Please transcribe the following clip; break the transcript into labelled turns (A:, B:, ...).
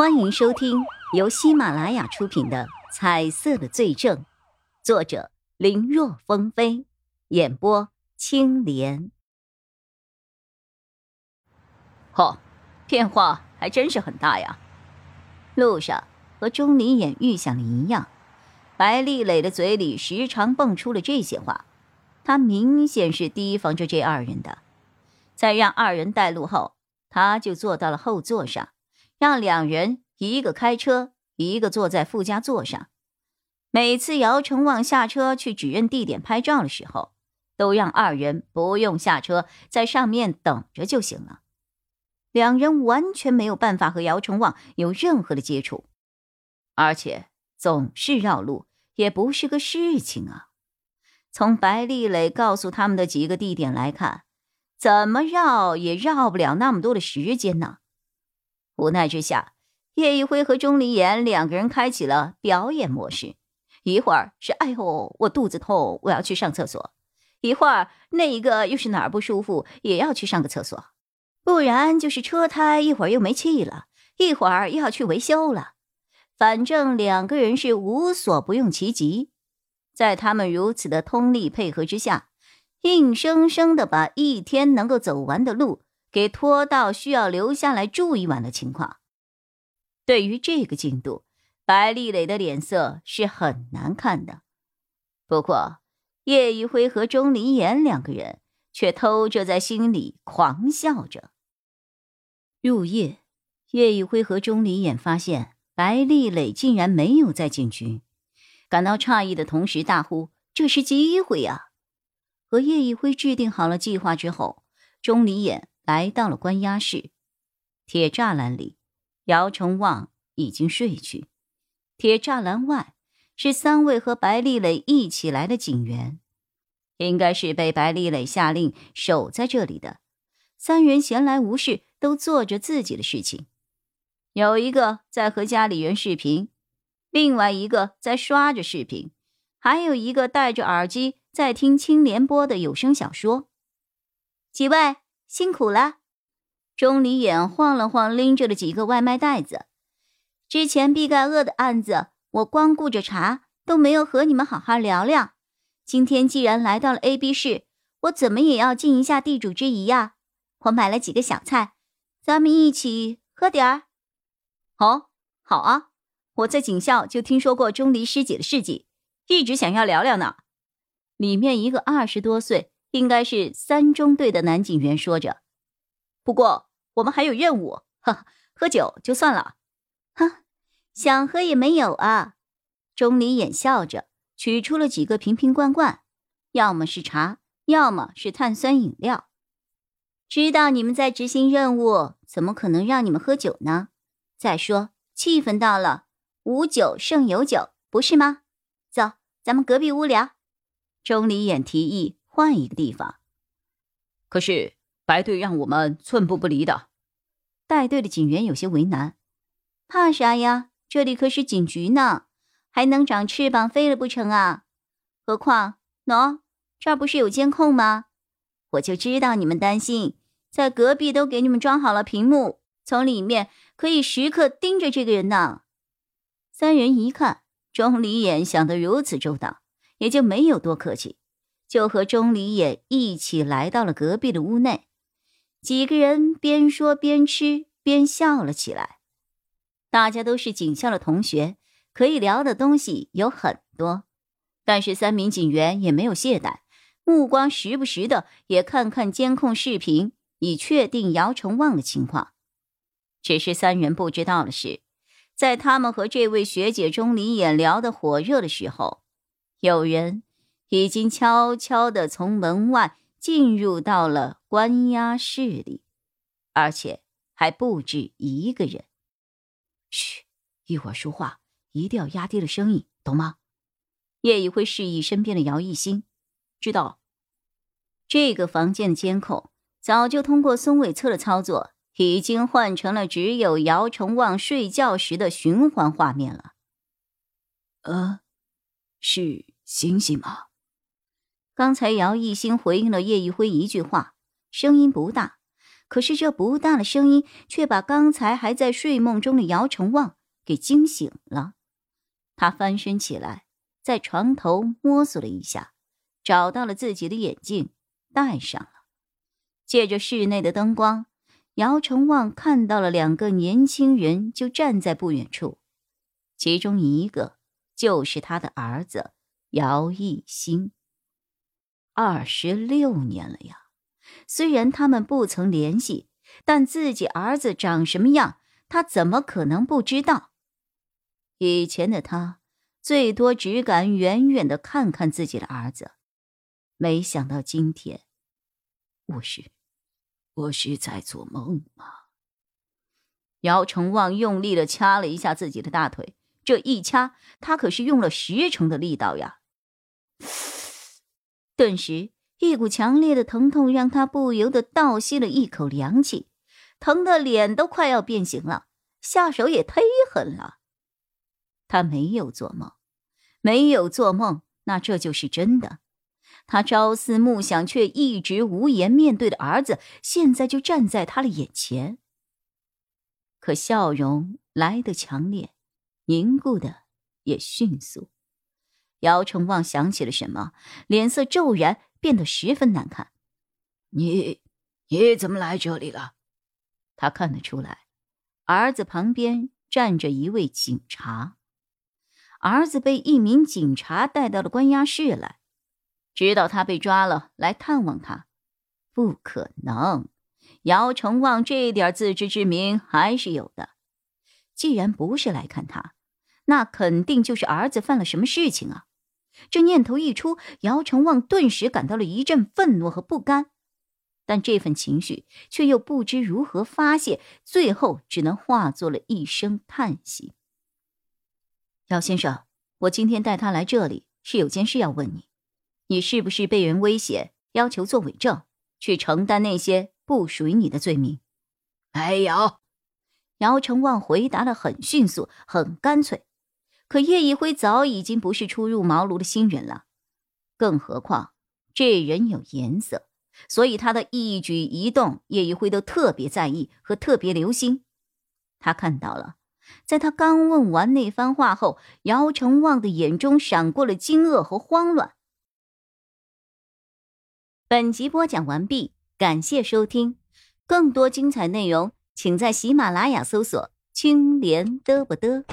A: 欢迎收听由喜马拉雅出品的《彩色的罪证》，作者林若风飞，演播青莲。
B: 嚯，变化还真是很大呀！
A: 路上和钟离眼预想的一样，白丽蕾的嘴里时常蹦出了这些话，他明显是提防着这二人的。在让二人带路后，他就坐到了后座上。让两人一个开车，一个坐在副驾座上。每次姚成旺下车去指认地点拍照的时候，都让二人不用下车，在上面等着就行了。两人完全没有办法和姚成旺有任何的接触，而且总是绕路，也不是个事情啊。从白丽蕾告诉他们的几个地点来看，怎么绕也绕不了那么多的时间呢。无奈之下，叶一辉和钟离言两个人开启了表演模式。一会儿是“哎呦，我肚子痛，我要去上厕所”；一会儿那一个又是哪儿不舒服，也要去上个厕所；不然就是车胎一会儿又没气了，一会儿又要去维修了。反正两个人是无所不用其极。在他们如此的通力配合之下，硬生生的把一天能够走完的路。给拖到需要留下来住一晚的情况。对于这个进度，白丽蕾的脸色是很难看的。不过，叶一辉和钟离言两个人却偷着在心里狂笑着。入夜，叶一辉和钟离眼发现白丽蕾竟然没有在警局，感到诧异的同时，大呼：“这是机会呀！”和叶一辉制定好了计划之后，钟离眼。来到了关押室，铁栅栏里，姚成旺已经睡去。铁栅栏外是三位和白丽蕾一起来的警员，应该是被白丽蕾下令守在这里的。三人闲来无事，都做着自己的事情。有一个在和家里人视频，另外一个在刷着视频，还有一个戴着耳机在听青莲播的有声小说。几位。辛苦了，钟离眼晃了晃拎着的几个外卖袋子。之前毕盖厄的案子，我光顾着查，都没有和你们好好聊聊。今天既然来到了 A、B 市，我怎么也要尽一下地主之谊呀！我买了几个小菜，咱们一起喝点儿。
B: 哦，好啊！我在警校就听说过钟离师姐的事迹，一直想要聊聊呢。
A: 里面一个二十多岁。应该是三中队的男警员说着，
B: 不过我们还有任务，哈，喝酒就算了，
A: 哈，想喝也没有啊。钟离眼笑着取出了几个瓶瓶罐罐，要么是茶，要么是碳酸饮料。知道你们在执行任务，怎么可能让你们喝酒呢？再说气氛到了，无酒胜有酒，不是吗？走，咱们隔壁屋聊。钟离眼提议。换一个地方，
B: 可是白队让我们寸步不离的。
A: 带队的警员有些为难，怕啥呀？这里可是警局呢，还能长翅膀飞了不成啊？何况，喏，这儿不是有监控吗？我就知道你们担心，在隔壁都给你们装好了屏幕，从里面可以时刻盯着这个人呢。三人一看钟离眼想得如此周到，也就没有多客气。就和钟离也一起来到了隔壁的屋内，几个人边说边吃边笑了起来。大家都是警校的同学，可以聊的东西有很多。但是三名警员也没有懈怠，目光时不时的也看看监控视频，以确定姚成旺的情况。只是三人不知道的是，在他们和这位学姐钟离眼聊得火热的时候，有人。已经悄悄地从门外进入到了关押室里，而且还不止一个人。
B: 嘘，一会儿说话一定要压低了声音，懂吗？
A: 叶一辉示意身边的姚艺兴，
B: 知道。
A: 这个房间的监控早就通过松尾侧的操作，已经换成了只有姚崇旺睡觉时的循环画面了。
B: 呃，是星星吗？
A: 刚才姚一兴回应了叶一辉一句话，声音不大，可是这不大的声音却把刚才还在睡梦中的姚成旺给惊醒了。他翻身起来，在床头摸索了一下，找到了自己的眼镜，戴上了。借着室内的灯光，姚成旺看到了两个年轻人就站在不远处，其中一个就是他的儿子姚一兴。二十六年了呀！虽然他们不曾联系，但自己儿子长什么样，他怎么可能不知道？以前的他，最多只敢远远的看看自己的儿子，没想到今天，我是，我是在做梦吗？姚成旺用力的掐了一下自己的大腿，这一掐，他可是用了十成的力道呀！顿时。一股强烈的疼痛让他不由得倒吸了一口凉气，疼得脸都快要变形了，下手也忒狠了。他没有做梦，没有做梦，那这就是真的。他朝思暮想却一直无颜面对的儿子，现在就站在他的眼前。可笑容来得强烈，凝固的也迅速。姚成旺想起了什么，脸色骤然。变得十分难看。
C: 你，你怎么来这里了？
A: 他看得出来，儿子旁边站着一位警察。儿子被一名警察带到了关押室来，知道他被抓了，来探望他。不可能，姚成旺这点自知之明还是有的。既然不是来看他，那肯定就是儿子犯了什么事情啊！这念头一出，姚成旺顿时感到了一阵愤怒和不甘，但这份情绪却又不知如何发泄，最后只能化作了一声叹息。姚先生，我今天带他来这里是有件事要问你：你是不是被人威胁，要求做伪证，去承担那些不属于你的罪名？
C: 没有。
A: 姚成旺回答的很迅速，很干脆。可叶一辉早已经不是初入茅庐的新人了，更何况这人有颜色，所以他的一举一动，叶一辉都特别在意和特别留心。他看到了，在他刚问完那番话后，姚成旺的眼中闪过了惊愕和慌乱。本集播讲完毕，感谢收听，更多精彩内容，请在喜马拉雅搜索“青莲嘚不嘚”。